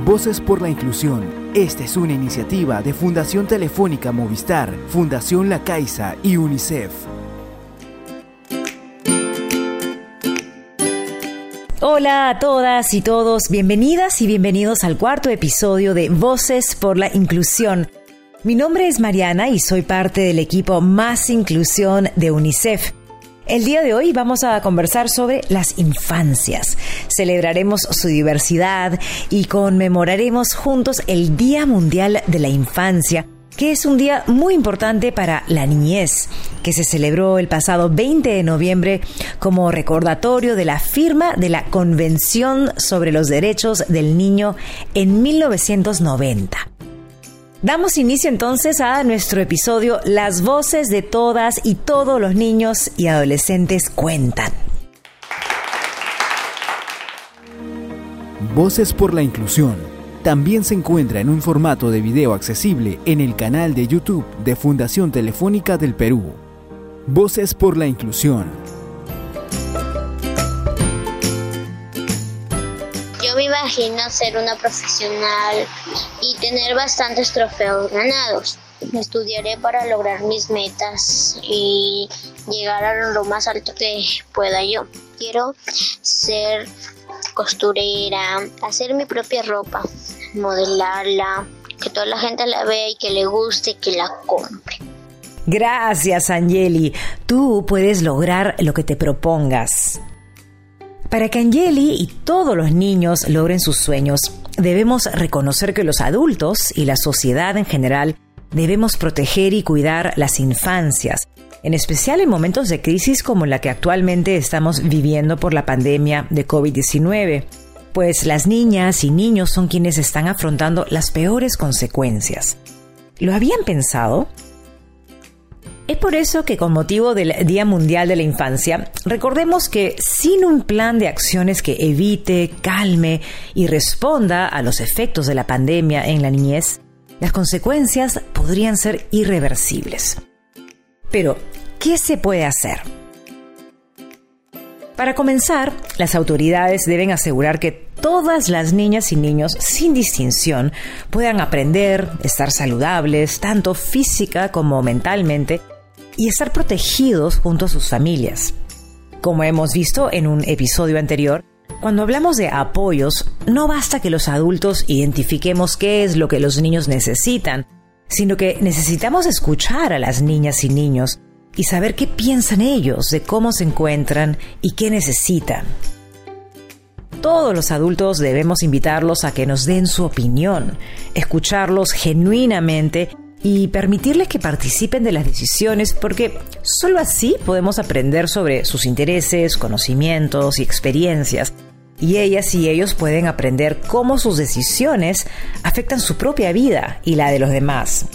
Voces por la Inclusión. Esta es una iniciativa de Fundación Telefónica Movistar, Fundación La Caixa y UNICEF. Hola a todas y todos, bienvenidas y bienvenidos al cuarto episodio de Voces por la Inclusión. Mi nombre es Mariana y soy parte del equipo Más Inclusión de UNICEF. El día de hoy vamos a conversar sobre las infancias. Celebraremos su diversidad y conmemoraremos juntos el Día Mundial de la Infancia, que es un día muy importante para la niñez, que se celebró el pasado 20 de noviembre como recordatorio de la firma de la Convención sobre los Derechos del Niño en 1990. Damos inicio entonces a nuestro episodio Las voces de todas y todos los niños y adolescentes cuentan. Voces por la Inclusión también se encuentra en un formato de video accesible en el canal de YouTube de Fundación Telefónica del Perú. Voces por la Inclusión. Yo me imagino ser una profesional y tener bastantes trofeos ganados. Estudiaré para lograr mis metas y llegar a lo más alto que pueda yo. Quiero ser costurera, hacer mi propia ropa, modelarla, que toda la gente la vea y que le guste y que la compre. Gracias, Angeli. Tú puedes lograr lo que te propongas. Para que Angeli y todos los niños logren sus sueños, debemos reconocer que los adultos y la sociedad en general debemos proteger y cuidar las infancias, en especial en momentos de crisis como la que actualmente estamos viviendo por la pandemia de COVID-19, pues las niñas y niños son quienes están afrontando las peores consecuencias. ¿Lo habían pensado? Es por eso que con motivo del Día Mundial de la Infancia, recordemos que sin un plan de acciones que evite, calme y responda a los efectos de la pandemia en la niñez, las consecuencias podrían ser irreversibles. Pero, ¿qué se puede hacer? Para comenzar, las autoridades deben asegurar que todas las niñas y niños, sin distinción, puedan aprender, estar saludables, tanto física como mentalmente, y estar protegidos junto a sus familias. Como hemos visto en un episodio anterior, cuando hablamos de apoyos, no basta que los adultos identifiquemos qué es lo que los niños necesitan, sino que necesitamos escuchar a las niñas y niños y saber qué piensan ellos de cómo se encuentran y qué necesitan. Todos los adultos debemos invitarlos a que nos den su opinión, escucharlos genuinamente y permitirles que participen de las decisiones porque solo así podemos aprender sobre sus intereses, conocimientos y experiencias. Y ellas y ellos pueden aprender cómo sus decisiones afectan su propia vida y la de los demás.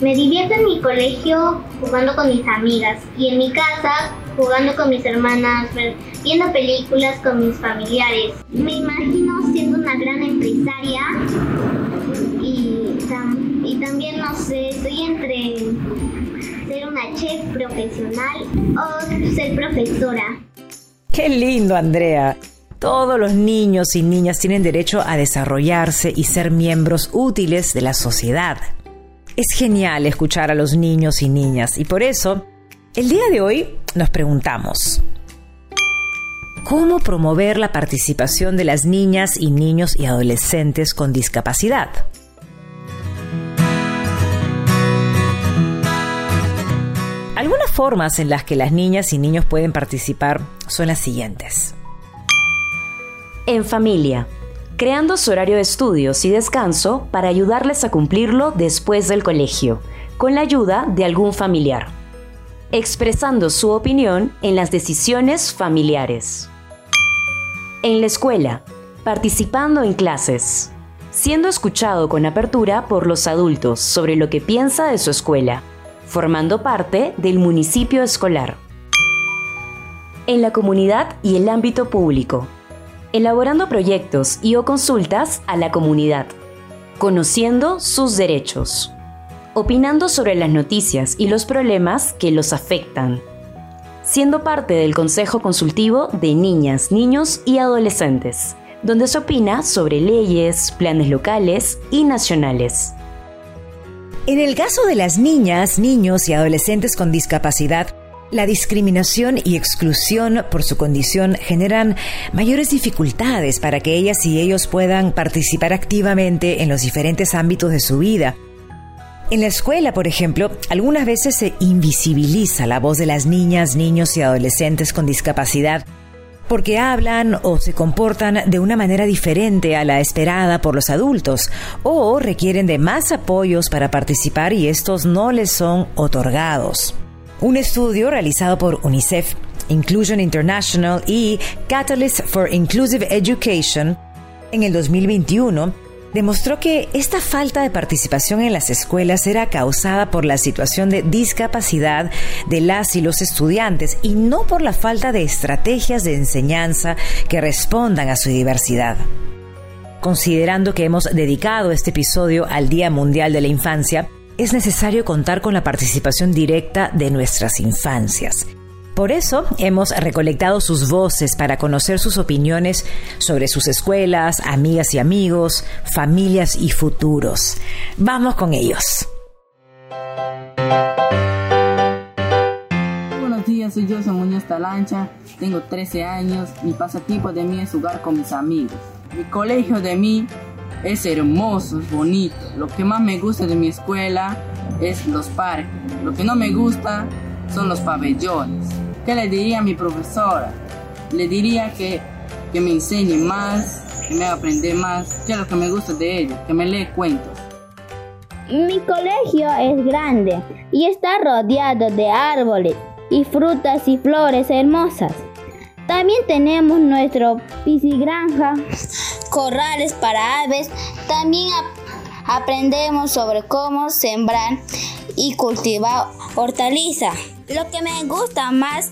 Me divierto en mi colegio jugando con mis amigas y en mi casa jugando con mis hermanas, viendo películas con mis familiares. Me imagino siendo una gran empresaria y, también, no sé, estoy entre ser una chef profesional o ser profesora. Qué lindo, Andrea. Todos los niños y niñas tienen derecho a desarrollarse y ser miembros útiles de la sociedad. Es genial escuchar a los niños y niñas y por eso, el día de hoy nos preguntamos, ¿cómo promover la participación de las niñas y niños y adolescentes con discapacidad? Formas en las que las niñas y niños pueden participar son las siguientes. En familia, creando su horario de estudios y descanso para ayudarles a cumplirlo después del colegio, con la ayuda de algún familiar. Expresando su opinión en las decisiones familiares. En la escuela, participando en clases, siendo escuchado con apertura por los adultos sobre lo que piensa de su escuela formando parte del municipio escolar. En la comunidad y el ámbito público, elaborando proyectos y o consultas a la comunidad, conociendo sus derechos, opinando sobre las noticias y los problemas que los afectan, siendo parte del Consejo Consultivo de Niñas, Niños y Adolescentes, donde se opina sobre leyes, planes locales y nacionales. En el caso de las niñas, niños y adolescentes con discapacidad, la discriminación y exclusión por su condición generan mayores dificultades para que ellas y ellos puedan participar activamente en los diferentes ámbitos de su vida. En la escuela, por ejemplo, algunas veces se invisibiliza la voz de las niñas, niños y adolescentes con discapacidad porque hablan o se comportan de una manera diferente a la esperada por los adultos o requieren de más apoyos para participar y estos no les son otorgados. Un estudio realizado por UNICEF, Inclusion International y Catalyst for Inclusive Education en el 2021 demostró que esta falta de participación en las escuelas era causada por la situación de discapacidad de las y los estudiantes y no por la falta de estrategias de enseñanza que respondan a su diversidad. Considerando que hemos dedicado este episodio al Día Mundial de la Infancia, es necesario contar con la participación directa de nuestras infancias. Por eso hemos recolectado sus voces para conocer sus opiniones sobre sus escuelas, amigas y amigos, familias y futuros. Vamos con ellos. Buenos días, soy yo, Muñoz Talancha, tengo 13 años, mi pasatiempo de mí es jugar con mis amigos. Mi colegio de mí es hermoso, es bonito. Lo que más me gusta de mi escuela es los parques. Lo que no me gusta son los pabellones. ¿Qué le diría a mi profesora? Le diría que, que me enseñe más, que me haga más, que es lo que me gusta de ella, que me lee cuentos. Mi colegio es grande y está rodeado de árboles y frutas y flores hermosas. También tenemos nuestro piscigranja, corrales para aves. También aprendemos sobre cómo sembrar y cultivar hortalizas. Lo que me gusta más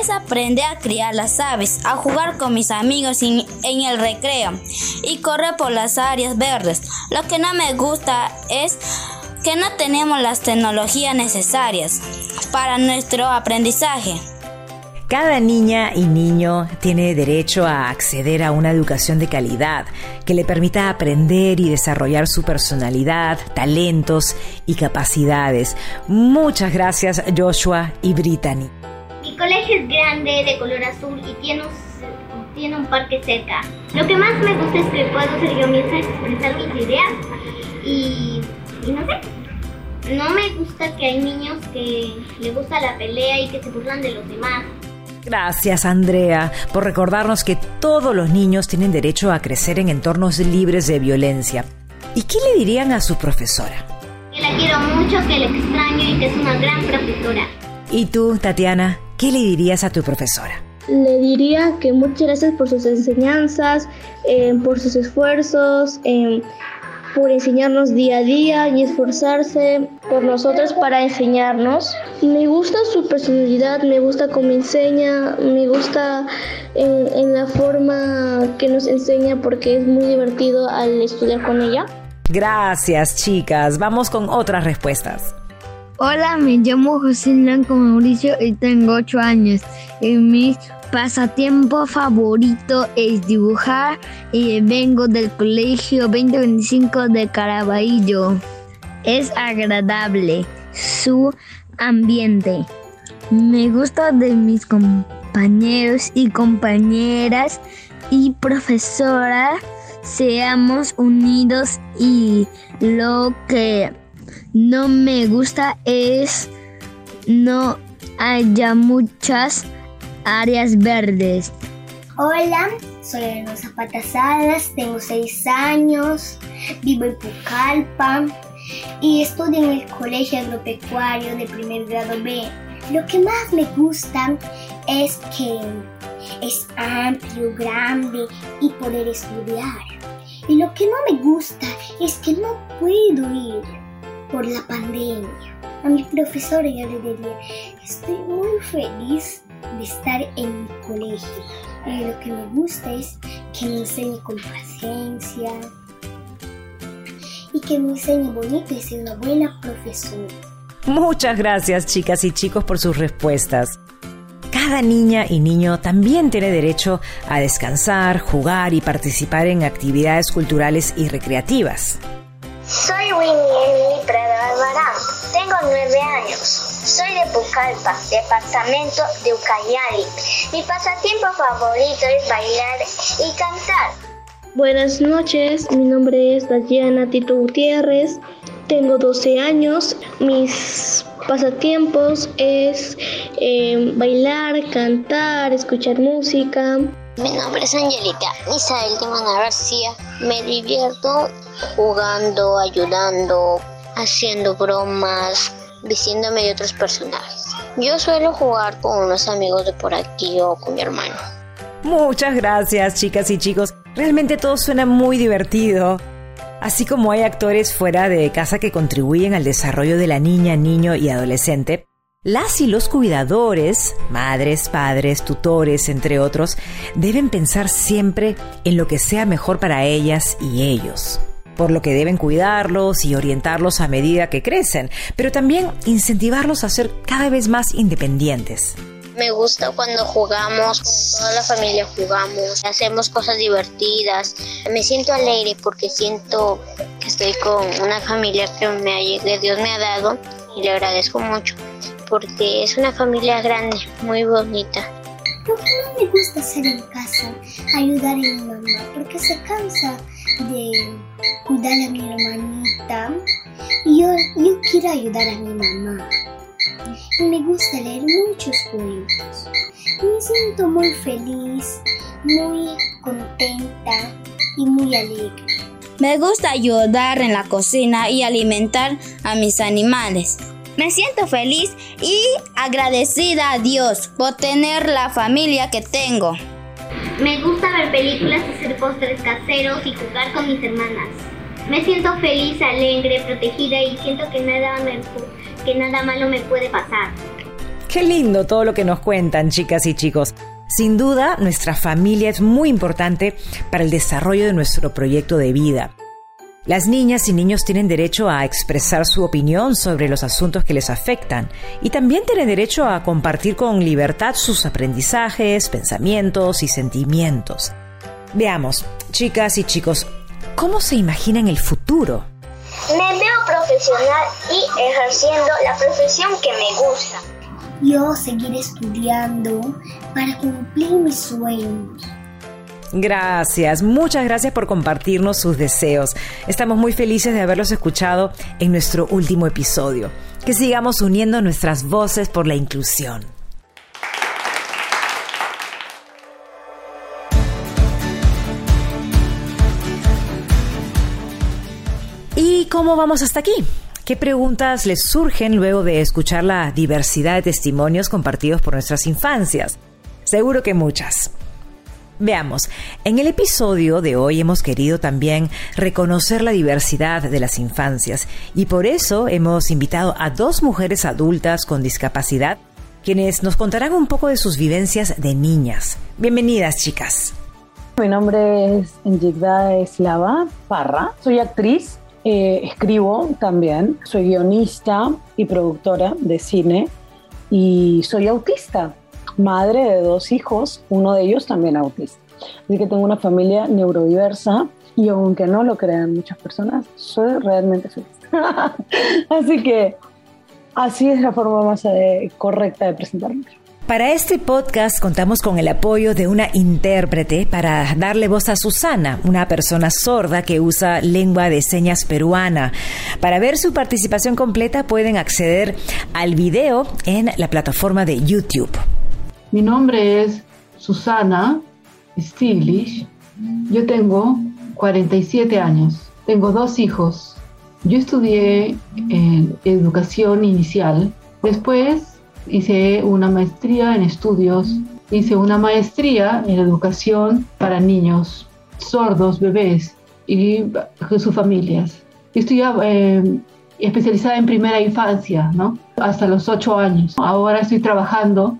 es aprender a criar las aves, a jugar con mis amigos en, el recreo y correr por las áreas verdes. Lo que no me gusta es que no tenemos las tecnologías necesarias para nuestro aprendizaje. Cada niña y niño tiene derecho a acceder a una educación de calidad que le permita aprender y desarrollar su personalidad, talentos y capacidades. Muchas gracias Joshua y Brittany. Mi colegio es grande, de color azul y tiene un, parque cerca. Lo que más me gusta es que puedo ser yo misma, expresar mis ideas y, y no sé. No me gusta que hay niños que les gusta la pelea y que se burlan de los demás. Gracias, Andrea, por recordarnos que todos los niños tienen derecho a crecer en entornos libres de violencia. ¿Y qué le dirían a su profesora? Que la quiero mucho, que la extraño y que es una gran profesora. ¿Y tú, Tatiana, qué le dirías a tu profesora? Le diría que muchas gracias por sus enseñanzas, eh, por sus esfuerzos, eh, por enseñarnos día a día y esforzarse por nosotros para enseñarnos. Me gusta su personalidad, me gusta cómo enseña, me gusta en, en la forma que nos enseña porque es muy divertido al estudiar con ella. Gracias, chicas. Vamos con otras respuestas. Hola, me llamo José Blanco Mauricio y tengo 8 años. En mi pasatiempo favorito es dibujar y vengo del colegio 2025 de Caraballo. Es agradable su ambiente. Me gusta de mis compañeros y compañeras y profesoras. Seamos unidos y lo que no me gusta es no haya muchas áreas verdes. Hola, soy Rosa Patasadas, tengo 6 años, vivo en Pucallpa y estudio en el Colegio Agropecuario de primer grado B. Lo que más me gusta es que es amplio, grande y poder estudiar. Y lo que no me gusta es que no puedo ir por la pandemia. A mi profesora yo le diría, estoy muy feliz de estar en mi colegio. Y lo que me gusta es que me enseñe con paciencia y que me enseñe bonito y ser una buena profesora. Muchas gracias chicas y chicos por sus respuestas. Cada niña y niño también tiene derecho a descansar, jugar y participar en actividades culturales y recreativas. Soy Winnie Emily Prado Alvarado. Tengo nueve años. Soy de Pucallpa, departamento de Ucayali. Mi pasatiempo favorito es bailar y cantar. Buenas noches, mi nombre es Dayana Tito Gutiérrez. Tengo 12 años. Mis pasatiempos es eh, bailar, cantar, escuchar música. Mi nombre es Angelita Isabel de García. Me divierto jugando, ayudando, haciendo bromas, vistiéndome de otros personajes. Yo suelo jugar con unos amigos de por aquí o con mi hermano. Muchas gracias, chicas y chicos. Realmente todo suena muy divertido. Así como hay actores fuera de casa que contribuyen al desarrollo de la niña, niño y adolescente, las y los cuidadores, madres, padres, tutores, entre otros, deben pensar siempre en lo que sea mejor para ellas y ellos, por lo que deben cuidarlos y orientarlos a medida que crecen, pero también incentivarlos a ser cada vez más independientes. Me gusta cuando jugamos, con toda la familia jugamos, hacemos cosas divertidas. Me siento alegre porque siento que estoy con una familia que, me que Dios me ha dado y le agradezco mucho porque es una familia grande, muy bonita. ¿Por qué no me gusta estar en casa, ayudar a mi mamá? Porque se cansa de cuidar a mi hermanita. Y yo, yo quiero ayudar a mi mamá. Y me gusta leer muchos cuentos. Me siento muy feliz, muy contenta y muy alegre. Me gusta ayudar en la cocina y alimentar a mis animales. Me siento feliz y agradecida a Dios por tener la familia que tengo. Me gusta ver películas, hacer postres caseros y jugar con mis hermanas. Me siento feliz, alegre, protegida y siento que nada, que nada malo me puede pasar. Qué lindo todo lo que nos cuentan, chicas y chicos. Sin duda, nuestra familia es muy importante para el desarrollo de nuestro proyecto de vida. Las niñas y niños tienen derecho a expresar su opinión sobre los asuntos que les afectan y también tienen derecho a compartir con libertad sus aprendizajes, pensamientos y sentimientos. Veamos, chicas y chicos, ¿cómo se imaginan el futuro? Me veo profesional y ejerciendo la profesión que me gusta. Yo seguir estudiando para cumplir mis sueños. Gracias, muchas gracias por compartirnos sus deseos. Estamos muy felices de haberlos escuchado en nuestro último episodio. Que sigamos uniendo nuestras voces por la inclusión. ¿Y cómo vamos hasta aquí? ¿Qué preguntas les surgen luego de escuchar la diversidad de testimonios compartidos por nuestras infancias? Seguro que muchas. Veamos, en el episodio de hoy hemos querido también reconocer la diversidad de las infancias y por eso hemos invitado a dos mujeres adultas con discapacidad quienes nos contarán un poco de sus vivencias de niñas. Bienvenidas, chicas. Mi nombre es Yigda Eslava Parra, soy actriz, eh, escribo también, soy guionista y productora de cine y soy autista madre de dos hijos, uno de ellos también autista. Así que tengo una familia neurodiversa y aunque no lo crean muchas personas, soy realmente feliz. así que así es la forma más eh, correcta de presentarme. Para este podcast contamos con el apoyo de una intérprete para darle voz a Susana, una persona sorda que usa lengua de señas peruana. Para ver su participación completa pueden acceder al video en la plataforma de YouTube. Mi nombre es Susana Stiglish. Yo tengo 47 años. Tengo dos hijos. Yo estudié educación inicial. Después hice una maestría en estudios. Hice una maestría en educación para niños sordos, bebés y sus familias. Estoy eh, especializada en primera infancia, ¿no? Hasta los ocho años. Ahora estoy trabajando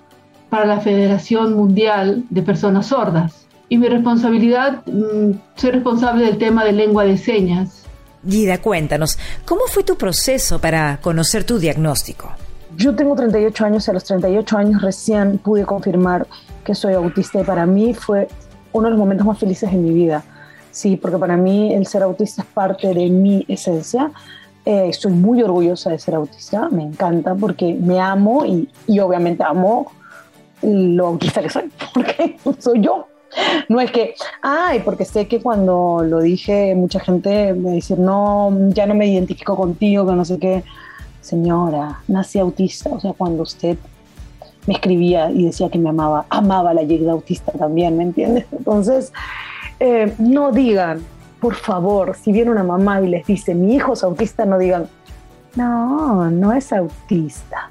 para la Federación Mundial de Personas Sordas. Y mi responsabilidad, mm, soy responsable del tema de lengua de señas. Gida, cuéntanos, ¿cómo fue tu proceso para conocer tu diagnóstico? Yo tengo 38 años y a los 38 años recién pude confirmar que soy autista y para mí fue uno de los momentos más felices de mi vida. Sí, porque para mí el ser autista es parte de mi esencia. Eh, estoy muy orgullosa de ser autista, me encanta porque me amo y, y obviamente amo lo autista que soy, porque soy yo. No es que, ay, porque sé que cuando lo dije, mucha gente me dice, no, ya no me identifico contigo, que no sé qué. Señora, nací autista, o sea, cuando usted me escribía y decía que me amaba, amaba la llegada autista también, ¿me entiendes? Entonces, eh, no digan, por favor, si viene una mamá y les dice, mi hijo es autista, no digan, no, no es autista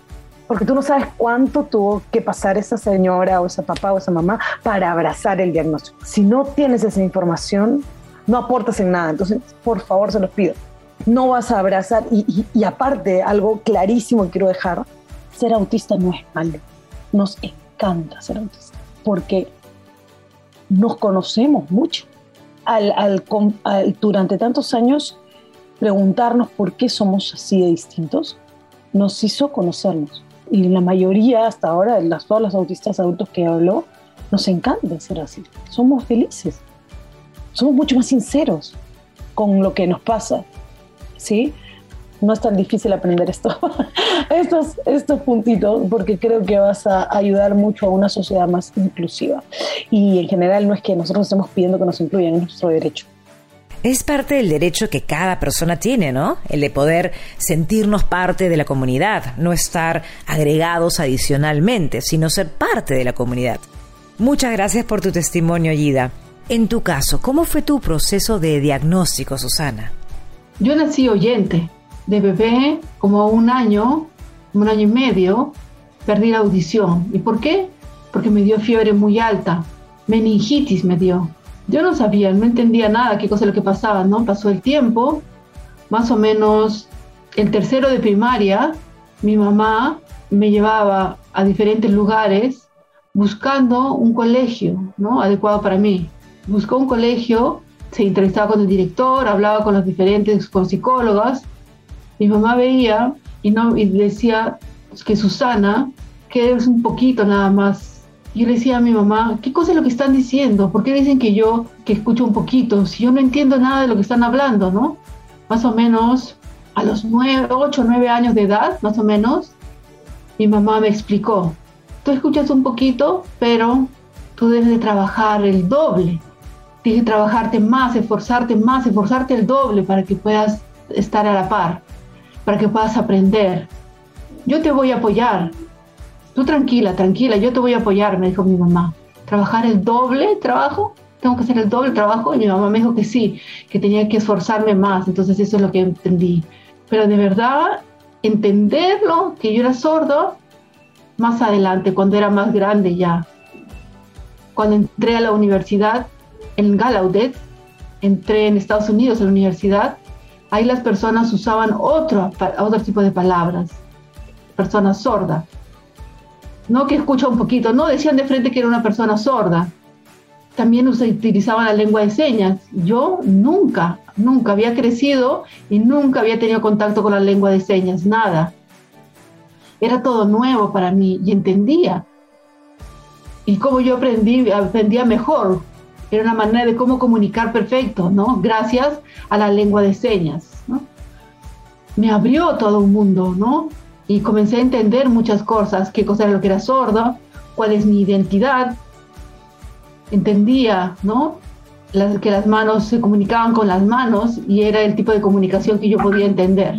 porque tú no sabes cuánto tuvo que pasar esa señora o esa papá o esa mamá para abrazar el diagnóstico. Si no tienes esa información, no aportas en nada. Entonces, por favor, se los pido. No vas a abrazar. Y, aparte, algo clarísimo que quiero dejar, ser autista no es malo. Nos encanta ser autista, porque nos conocemos mucho. al, durante tantos años, preguntarnos por qué somos así de distintos, nos hizo conocernos y la mayoría hasta ahora, las, todas las autistas adultos que hablo, nos encanta ser así. Somos felices. Somos mucho más sinceros con lo que nos pasa. ¿Sí? No es tan difícil aprender esto, estos, estos puntitos, porque creo que vas a ayudar mucho a una sociedad más inclusiva. Y en general no es que nosotros estemos pidiendo que nos incluyan, es nuestro derecho. Es parte del derecho que cada persona tiene, ¿no? El de poder sentirnos parte de la comunidad, no estar agregados adicionalmente, sino ser parte de la comunidad. Muchas gracias por tu testimonio, Yida. En tu caso, ¿cómo fue tu proceso de diagnóstico, Susana? Yo nací oyente. De bebé, como un año, un año y medio, perdí la audición. ¿Y por qué? Porque me dio fiebre muy alta. Meningitis me dio yo no sabía, no entendía nada, qué cosa lo que pasaba, ¿no? Pasó el tiempo, más o menos el tercero de primaria, mi mamá me llevaba a diferentes lugares buscando un colegio, ¿no? Adecuado para mí. Buscó un colegio, se entrevistaba con el director, hablaba con los diferentes, con psicólogas. Mi mamá veía y, no, y decía que Susana, que es un poquito nada más yo le decía a mi mamá, ¿qué cosa es lo que están diciendo? ¿Por qué dicen que yo, que escucho un poquito? Si yo no entiendo nada de lo que están hablando, ¿no? Más o menos a los nueve, ocho, nueve años de edad, más o menos, mi mamá me explicó, tú escuchas un poquito, pero tú debes de trabajar el doble. Tienes que trabajarte más, esforzarte más, esforzarte el doble para que puedas estar a la par, para que puedas aprender. Yo te voy a apoyar, Tú tranquila, tranquila, yo te voy a apoyar, me dijo mi mamá. ¿Trabajar el doble trabajo? ¿Tengo que hacer el doble trabajo? Y mi mamá me dijo que sí, que tenía que esforzarme más. Entonces eso es lo que entendí. Pero de verdad, entenderlo, que yo era sordo, más adelante, cuando era más grande ya. Cuando entré a la universidad en Gallaudet, entré en Estados Unidos a la universidad, ahí las personas usaban otro, otro tipo de palabras, personas sordas no que escucha un poquito, no decían de frente que era una persona sorda. También utilizaban la lengua de señas. Yo nunca, nunca había crecido y nunca había tenido contacto con la lengua de señas, nada. Era todo nuevo para mí y entendía. Y cómo yo aprendí, aprendía mejor. Era una manera de cómo comunicar perfecto, ¿no? Gracias a la lengua de señas, Me abrió todo un mundo, ¿no? y comencé a entender muchas cosas, qué cosa era lo que era sordo, cuál es mi identidad. Entendía, ¿no? que las manos se comunicaban con las manos y era el tipo de comunicación que yo podía entender.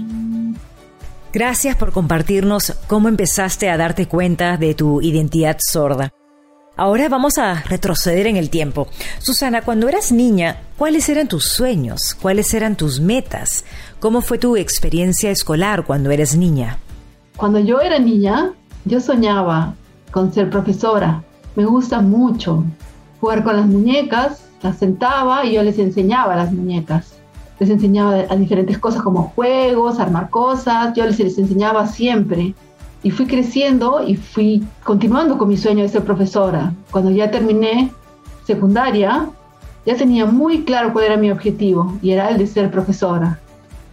Gracias por compartirnos cómo empezaste a darte cuenta de tu identidad sorda. Ahora vamos a retroceder en el tiempo. Susana, cuando eras niña, ¿cuáles eran tus sueños? ¿Cuáles eran tus metas? ¿Cómo fue tu experiencia escolar cuando eres niña? Cuando yo era niña, yo soñaba con ser profesora. Me gusta mucho jugar con las muñecas, las sentaba y yo les enseñaba las muñecas. Les enseñaba a diferentes cosas como juegos, armar cosas, yo les enseñaba siempre. Y fui creciendo y fui continuando con mi sueño de ser profesora. Cuando ya terminé secundaria, ya tenía muy claro cuál era mi objetivo y era el de ser profesora.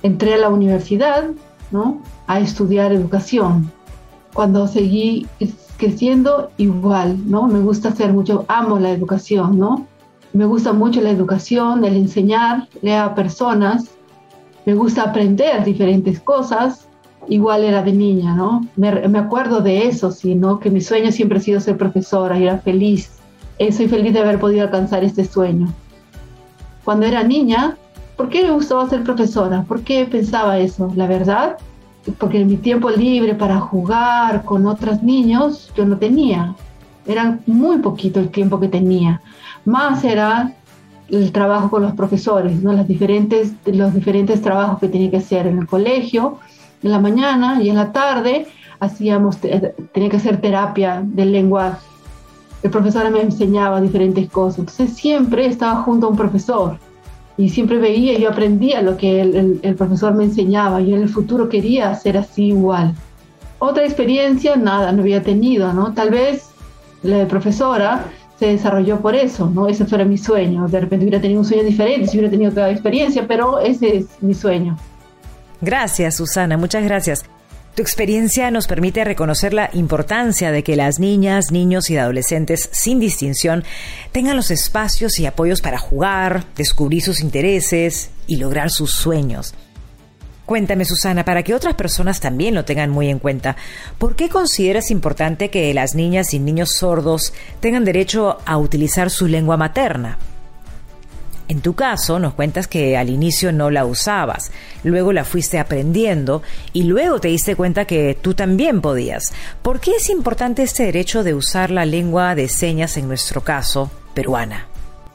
Entré a la universidad, ¿no? a estudiar educación. cuando seguí creciendo igual, ¿no? Me gusta hacer mucho, amo la educación, ¿no? Me gusta mucho la educación, el enseñar a personas, me gusta aprender diferentes cosas, igual era de niña, ¿no? Me, me acuerdo de eso, sí, ¿no? Que mi sueño siempre ha sido ser profesora y era feliz. Eh, soy feliz de haber podido alcanzar este sueño. Cuando era niña, ¿por qué me gustaba ser profesora? ¿Por qué pensaba eso? La verdad, porque en mi tiempo libre para jugar con otros niños yo no tenía. Era muy poquito el tiempo que tenía. Más era el trabajo con los profesores, ¿no? Las diferentes, los diferentes trabajos que tenía que hacer en el colegio, en la mañana y en la tarde hacíamos, tenía que hacer terapia del lenguaje. El profesor me enseñaba diferentes cosas. Entonces siempre estaba junto a un profesor y siempre veía y yo aprendía lo que el, profesor me enseñaba. y en el futuro quería hacer así igual. Otra experiencia, nada, no había tenido, ¿no? Tal vez la de profesora se desarrolló por eso, ¿no? Ese fue mi sueño. De repente hubiera tenido un sueño diferente, si hubiera tenido otra experiencia, pero ese es mi sueño. Gracias, Susana, muchas gracias. Tu experiencia nos permite reconocer la importancia de que las niñas, niños y adolescentes sin distinción tengan los espacios y apoyos para jugar, descubrir sus intereses y lograr sus sueños. Cuéntame, Susana, para que otras personas también lo tengan muy en cuenta, ¿por qué consideras importante que las niñas y niños sordos tengan derecho a utilizar su lengua materna? En tu caso, nos cuentas que al inicio no la usabas, luego la fuiste aprendiendo y luego te diste cuenta que tú también podías. ¿Por qué es importante este derecho de usar la lengua de señas en nuestro caso, peruana?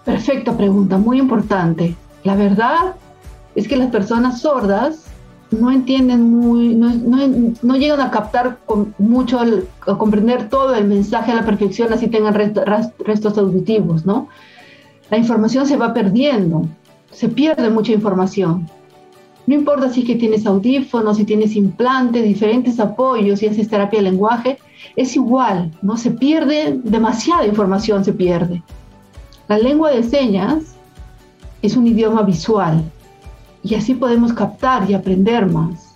Perfecta pregunta, muy importante. La verdad es que las personas sordas no entienden muy, no, llegan a captar con mucho, a comprender todo el mensaje a la perfección, así tengan restos auditivos, ¿no? La información se va perdiendo, se pierde mucha información. No importa si que tienes audífonos, si tienes implantes, diferentes apoyos, si haces terapia de lenguaje, es igual, ¿no? Se pierde demasiada información, se pierde. La lengua de señas es un idioma visual y así podemos captar y aprender más.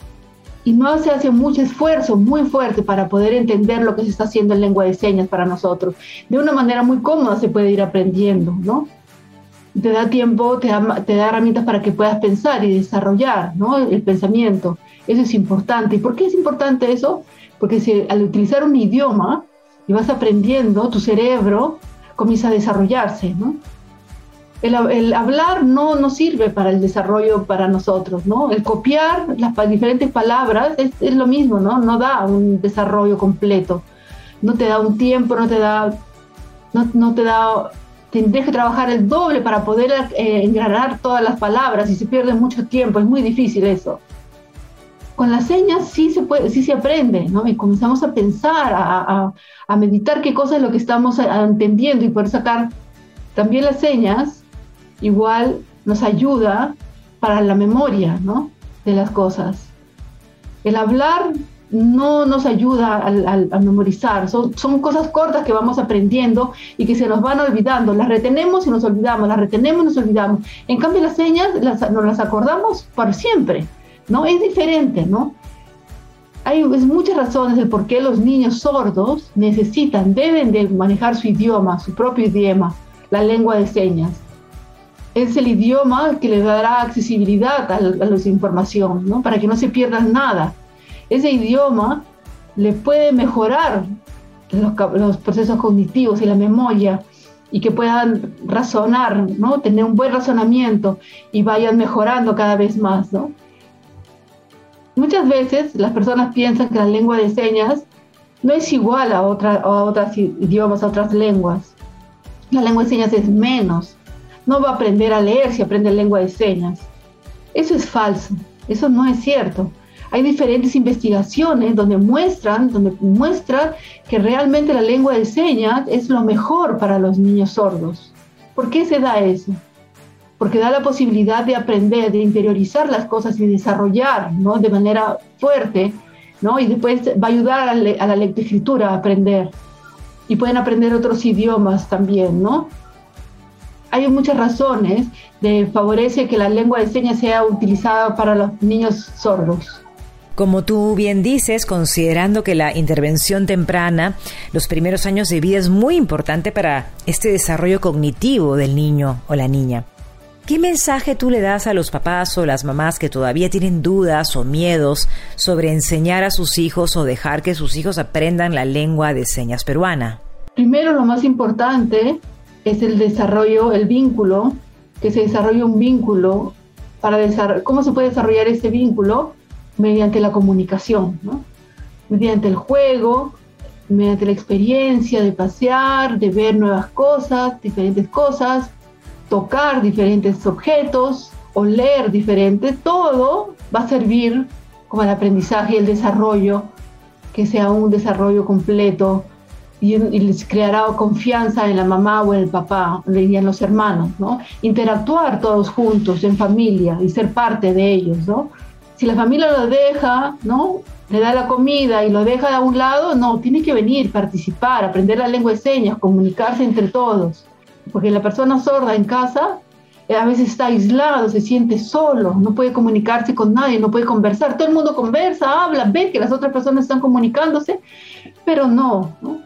Y no se hace mucho esfuerzo muy fuerte para poder entender lo que se está haciendo en lengua de señas para nosotros. De una manera muy cómoda se puede ir aprendiendo, ¿no? Te da tiempo, te da, te da herramientas para que puedas pensar y desarrollar ¿no? el pensamiento. Eso es importante. ¿Y por qué es importante eso? Porque si, al utilizar un idioma y vas aprendiendo, tu cerebro comienza a desarrollarse. ¿no? El, hablar no, no sirve para el desarrollo para nosotros. ¿no? El copiar las diferentes palabras es, es lo mismo, ¿no? no da un desarrollo completo. No te da un tiempo, no te da, no, no te da tendrías que trabajar el doble para poder eh, engranar todas las palabras y se pierde mucho tiempo, es muy difícil eso. Con las señas sí se, puede, sí se aprende, ¿no? Y comenzamos a pensar, a, a, meditar qué cosa es lo que estamos eh, entendiendo y poder sacar también las señas, igual nos ayuda para la memoria, ¿no? De las cosas. El hablar no nos ayuda a, memorizar. Son, cosas cortas que vamos aprendiendo y que se nos van olvidando. Las retenemos y nos olvidamos, las retenemos y nos olvidamos. En cambio, las señas las, nos las acordamos por siempre, ¿no? Es diferente, ¿no? Hay muchas razones de por qué los niños sordos necesitan, deben de manejar su idioma, su propio idioma, la lengua de señas. Es el idioma que les dará accesibilidad a, a la información, ¿no? Para que no se pierdan nada ese idioma le puede mejorar los, procesos cognitivos y la memoria y que puedan razonar, ¿no? Tener un buen razonamiento y vayan mejorando cada vez más, ¿no? Muchas veces las personas piensan que la lengua de señas no es igual a, otra, a otros idiomas, a otras lenguas. La lengua de señas es menos. No va a aprender a leer si aprende lengua de señas. Eso es falso. Eso no es cierto hay diferentes investigaciones donde muestran, donde muestran que realmente la lengua de señas es lo mejor para los niños sordos. ¿Por qué se da eso? Porque da la posibilidad de aprender, de interiorizar las cosas y desarrollar ¿no? de manera fuerte, ¿no? y después va a ayudar a, la lectoescritura a aprender. Y pueden aprender otros idiomas también, ¿no? Hay muchas razones de favorece que la lengua de señas sea utilizada para los niños sordos. Como tú bien dices, considerando que la intervención temprana, los primeros años de vida es muy importante para este desarrollo cognitivo del niño o la niña. ¿Qué mensaje tú le das a los papás o las mamás que todavía tienen dudas o miedos sobre enseñar a sus hijos o dejar que sus hijos aprendan la lengua de señas peruana? Primero, lo más importante es el desarrollo, el vínculo, que se desarrolle un vínculo para ¿Cómo se puede desarrollar ese vínculo? Mediante la comunicación, mediante el juego, mediante la experiencia de pasear, de ver nuevas cosas, diferentes cosas, tocar diferentes objetos, oler diferentes, todo va a servir como el aprendizaje y el desarrollo, que sea un desarrollo completo y, les creará confianza en la mamá o en el papá y en los hermanos, ¿no? Interactuar todos juntos en familia y ser parte de ellos, ¿no? Si la familia lo deja, ¿no? Le da la comida y lo deja a un lado, no, tiene que venir, participar, aprender la lengua de señas, comunicarse entre todos. Porque la persona sorda en casa eh, a veces está aislado, se siente solo, no puede comunicarse con nadie, no puede conversar. Todo el mundo conversa, habla, ve que las otras personas están comunicándose, pero no, ¿no?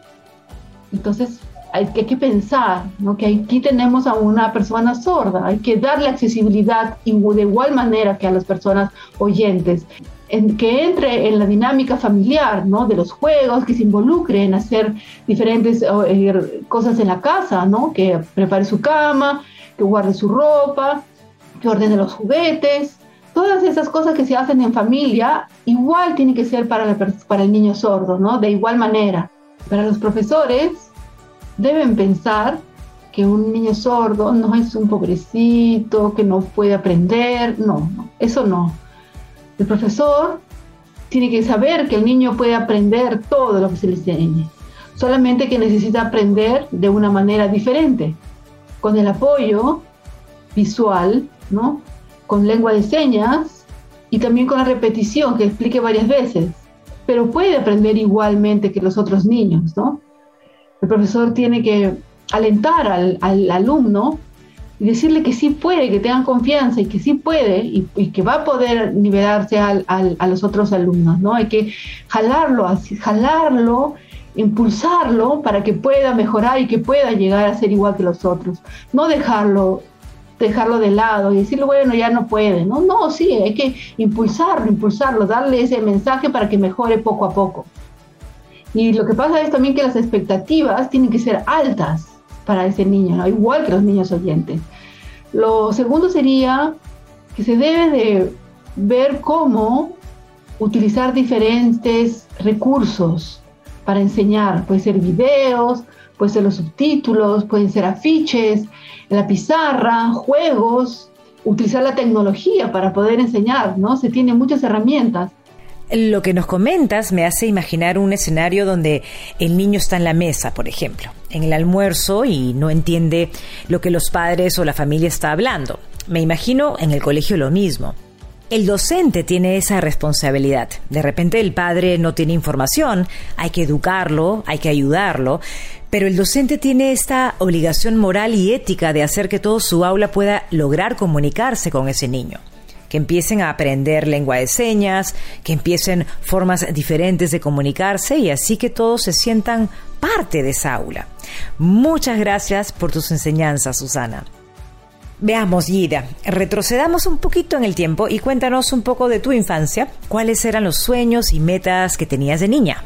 Entonces, hay que, pensar que aquí tenemos a una persona sorda, hay que darle accesibilidad de igual manera que a las personas oyentes. En, que entre en la dinámica familiar, ¿no? De los juegos, que se involucre en hacer diferentes eh, cosas en la casa, ¿no? Que prepare su cama, que guarde su ropa, que ordene los juguetes. Todas esas cosas que se hacen en familia, igual tiene que ser para, para el niño sordo, ¿no? De igual manera. Para los profesores, deben pensar que un niño sordo no es un pobrecito, que no puede aprender, no, eso no. El profesor tiene que saber que el niño puede aprender todo lo que se le enseñe, solamente que necesita aprender de una manera diferente, con el apoyo visual, ¿no? con lengua de señas y también con la repetición que explique varias veces, pero puede aprender igualmente que los otros niños, ¿no? El profesor tiene que alentar al, alumno y decirle que sí puede, que tengan confianza y que sí puede y, que va a poder nivelarse a los otros alumnos, ¿no? Hay que jalarlo, así, jalarlo, impulsarlo para que pueda mejorar y que pueda llegar a ser igual que los otros. No dejarlo dejarlo de lado y decirle, bueno, ya no puede, ¿no? No, sí, hay que impulsarlo, impulsarlo, darle ese mensaje para que mejore poco a poco. Y lo que pasa es también que las expectativas tienen que ser altas para ese niño, igual que los niños oyentes. Lo segundo sería que se debe de ver cómo utilizar diferentes recursos para enseñar. Puede ser videos, pueden ser los subtítulos, pueden ser afiches, la pizarra, juegos, utilizar la tecnología para poder enseñar, ¿no? Se tienen muchas herramientas. Lo que nos comentas me hace imaginar un escenario donde el niño está en la mesa, por ejemplo, en el almuerzo y no entiende lo que los padres o la familia está hablando. Me imagino en el colegio lo mismo. El docente tiene esa responsabilidad. De repente el padre no tiene información, hay que educarlo, hay que ayudarlo, pero el docente tiene esta obligación moral y ética de hacer que todo su aula pueda lograr comunicarse con ese niño que empiecen a aprender lengua de señas, que empiecen formas diferentes de comunicarse y así que todos se sientan parte de esa aula. Muchas gracias por tus enseñanzas, Susana. Veamos, Gida, retrocedamos un poquito en el tiempo y cuéntanos un poco de tu infancia. ¿Cuáles eran los sueños y metas que tenías de niña?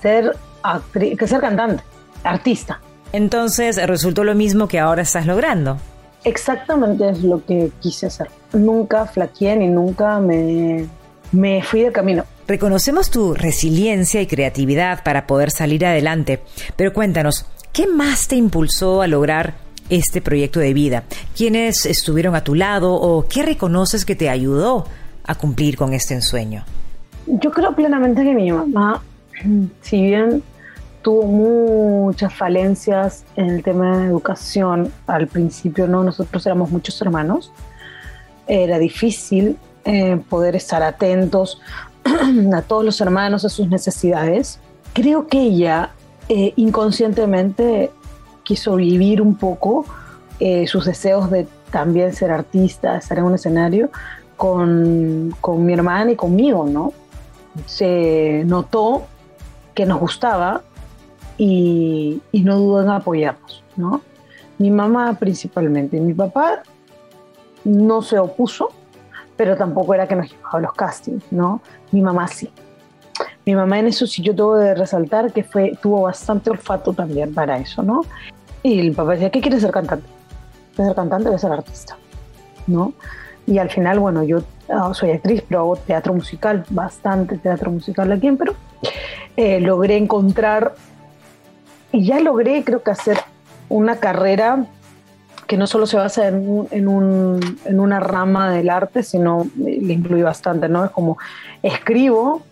Ser actriz, que ser cantante, artista. Entonces, ¿resultó lo mismo que ahora estás logrando? Exactamente es lo que quise hacer. Nunca flaqueé ni nunca me, me fui de camino. Reconocemos tu resiliencia y creatividad para poder salir adelante, pero cuéntanos, ¿qué más te impulsó a lograr este proyecto de vida? ¿Quiénes estuvieron a tu lado o qué reconoces que te ayudó a cumplir con este ensueño? Yo creo plenamente que mi mamá, si bien tuvo muchas falencias en el tema de educación. Al principio no, nosotros éramos muchos hermanos. Era difícil eh, poder estar atentos a todos los hermanos, a sus necesidades. Creo que ella eh, inconscientemente quiso vivir un poco eh, sus deseos de también ser artista, estar en un escenario con, con mi hermana y conmigo, ¿no? se notó que nos gustaba y, no dudó en apoyarnos, ¿no? Mi mamá principalmente. Mi papá no se opuso, pero tampoco era que nos llevaba a los castings, ¿no? Mi mamá sí. Mi mamá en eso sí yo tengo de resaltar que fue, tuvo bastante olfato también para eso, ¿no? Y el papá decía, ¿qué quieres ser cantante? ¿Quieres ser cantante? A ser artista, ¿no? Y al final, bueno, yo ah, soy actriz, pero hago teatro musical, bastante teatro musical aquí en Perú. Eh, logré encontrar, y ya logré creo que hacer una carrera que no solo se basa en, en, un, en una rama del arte, sino le incluye bastante, ¿no? Es como escribo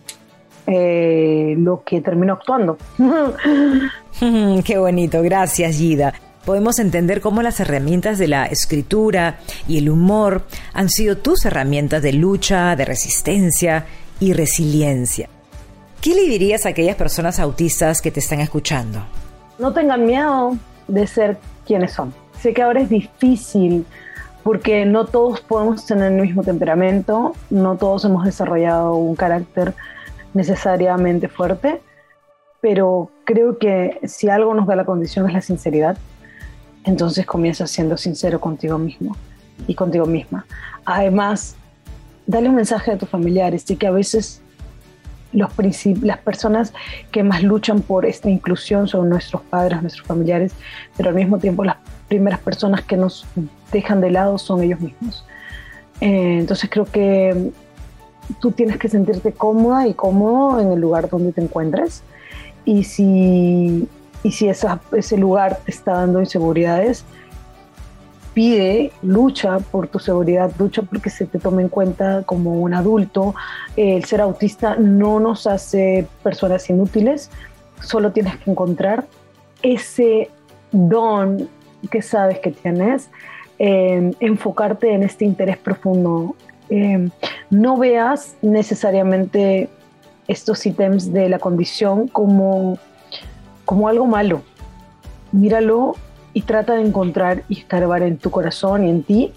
eh, lo que termino actuando. Qué bonito, gracias Gida. Podemos entender cómo las herramientas de la escritura y el humor han sido tus herramientas de lucha, de resistencia y resiliencia. ¿Qué le dirías a aquellas personas autistas que te están escuchando? No tengan miedo de ser quienes son. Sé que ahora es difícil porque no todos podemos tener el mismo temperamento, no todos hemos desarrollado un carácter necesariamente fuerte, pero creo que si algo nos da la condición es la sinceridad, entonces comienza siendo sincero contigo mismo y contigo misma. Además, dale un mensaje a tus familiares de que a veces los las personas que más luchan por esta inclusión son nuestros padres, nuestros familiares, pero al mismo tiempo las primeras personas que nos dejan de lado son ellos mismos. Eh, entonces creo que tú tienes que sentirte cómoda y cómodo en el lugar donde te encuentres. Y si, y si ese lugar te está dando inseguridades, pide, lucha por tu seguridad, lucha porque se te tome en cuenta como un adulto. El ser autista no nos hace personas inútiles, solo tienes que encontrar ese don que sabes que tienes, eh, enfocarte en este interés profundo Em, no veas necesariamente estos ítems de la condición como, como algo malo. Míralo y trata de encontrar y escarbar en tu corazón y en ti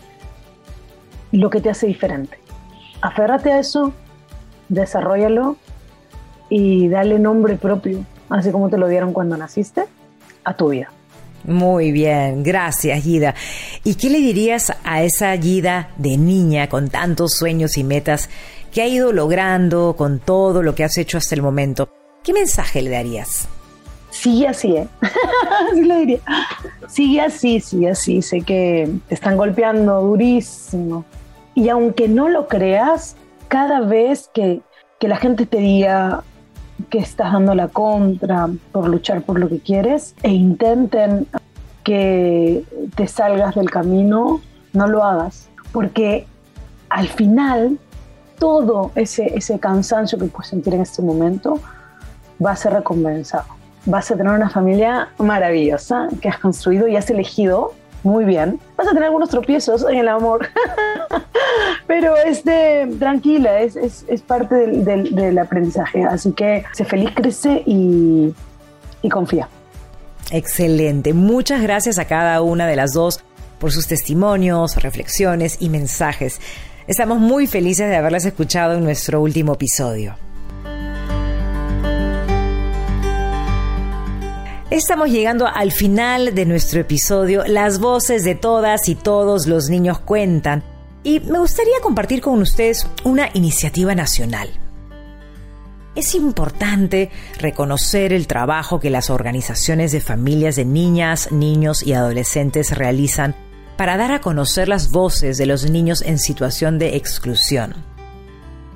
lo que te hace diferente. Aférrate a eso, desarrollalo y dale nombre propio, así como te lo dieron cuando naciste, a tu vida. Muy bien, gracias Gida. ¿Y qué le dirías a esa Gida de niña con tantos sueños y metas que ha ido logrando con todo lo que has hecho hasta el momento? ¿Qué mensaje le darías? Sigue así, ¿eh? así lo diría. Sigue así, sigue así. Sé que te están golpeando durísimo. Y aunque no lo creas, cada vez que, que la gente te diga, que estás dando la contra por luchar por lo que quieres e intenten que te salgas del camino, no lo hagas, porque al final todo ese, ese cansancio que puedes sentir en este momento va a ser recompensado. Vas a tener una familia maravillosa que has construido y has elegido muy bien. Vas a tener algunos tropiezos en el amor, pero este, tranquila, es, es, parte del, del, aprendizaje. Así que sé feliz, crece y, y confía. Excelente. Muchas gracias a cada una de las dos por sus testimonios, reflexiones y mensajes. Estamos muy felices de haberlas escuchado en nuestro último episodio. Estamos llegando al final de nuestro episodio. Las voces de todas y todos los niños cuentan. Y me gustaría compartir con ustedes una iniciativa nacional. Es importante reconocer el trabajo que las organizaciones de familias de niñas, niños y adolescentes realizan para dar a conocer las voces de los niños en situación de exclusión.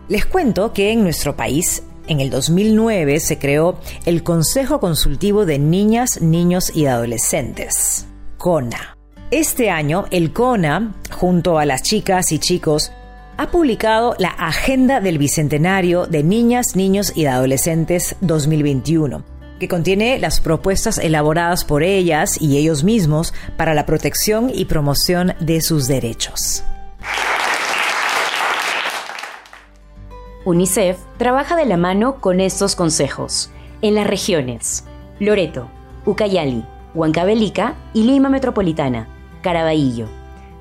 Les cuento que en nuestro país en el 2009 se creó el Consejo Consultivo de Niñas, Niños y Adolescentes, CONA. Este año, el CONA, junto a las chicas y chicos, ha publicado la Agenda del Bicentenario de Niñas, Niños y Adolescentes 2021, que contiene las propuestas elaboradas por ellas y ellos mismos para la protección y promoción de sus derechos. UNICEF trabaja de la mano con estos consejos en las regiones Loreto, Ucayali, Huancavelica y Lima Metropolitana, Caraballo,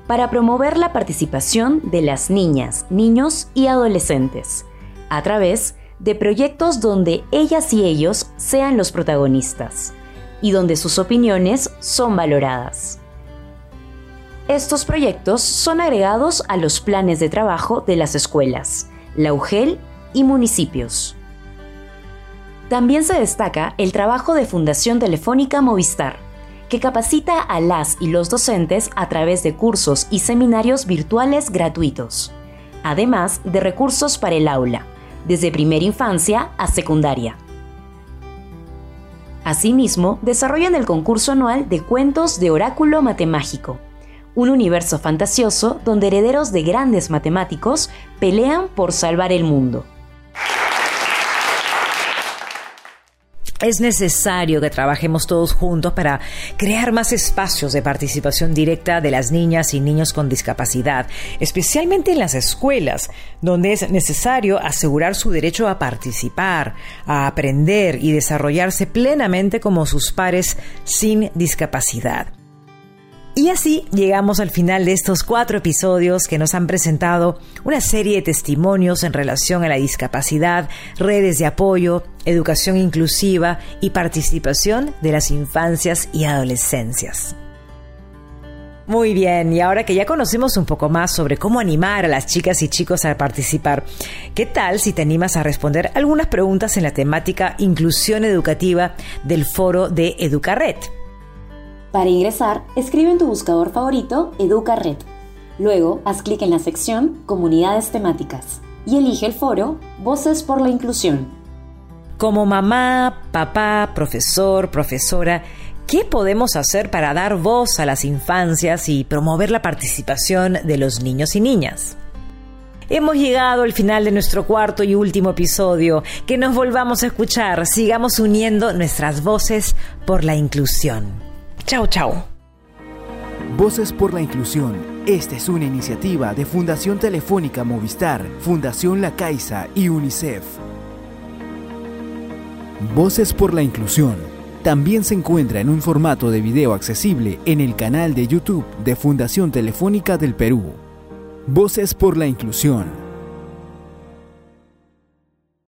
para promover la participación de las niñas, niños y adolescentes a través de proyectos donde ellas y ellos sean los protagonistas y donde sus opiniones son valoradas. Estos proyectos son agregados a los planes de trabajo de las escuelas, la UGEL y municipios. También se destaca el trabajo de Fundación Telefónica Movistar, que capacita a las y los docentes a través de cursos y seminarios virtuales gratuitos, además de recursos para el aula, desde primera infancia a secundaria. Asimismo, desarrollan el concurso anual de cuentos de oráculo matemágico, un universo fantasioso donde herederos de grandes matemáticos pelean por salvar el mundo. Es necesario que trabajemos todos juntos para crear más espacios de participación directa de las niñas y niños con discapacidad, especialmente en las escuelas, donde es necesario asegurar su derecho a participar, a aprender y desarrollarse plenamente como sus pares sin discapacidad. Y así llegamos al final de estos cuatro episodios que nos han presentado una serie de testimonios en relación a la discapacidad, redes de apoyo, educación inclusiva y participación de las infancias y adolescencias. Muy bien, y ahora que ya conocemos un poco más sobre cómo animar a las chicas y chicos a participar, ¿qué tal si te animas a responder algunas preguntas en la temática inclusión educativa del foro de Educaret? Para ingresar, escribe en tu buscador favorito EducaRed. Luego, haz clic en la sección Comunidades temáticas y elige el foro Voces por la Inclusión. Como mamá, papá, profesor, profesora, ¿qué podemos hacer para dar voz a las infancias y promover la participación de los niños y niñas? Hemos llegado al final de nuestro cuarto y último episodio. Que nos volvamos a escuchar, sigamos uniendo nuestras voces por la inclusión. Chao, chao. Voces por la Inclusión. Esta es una iniciativa de Fundación Telefónica Movistar, Fundación La Caixa y UNICEF. Voces por la Inclusión. También se encuentra en un formato de video accesible en el canal de YouTube de Fundación Telefónica del Perú. Voces por la Inclusión.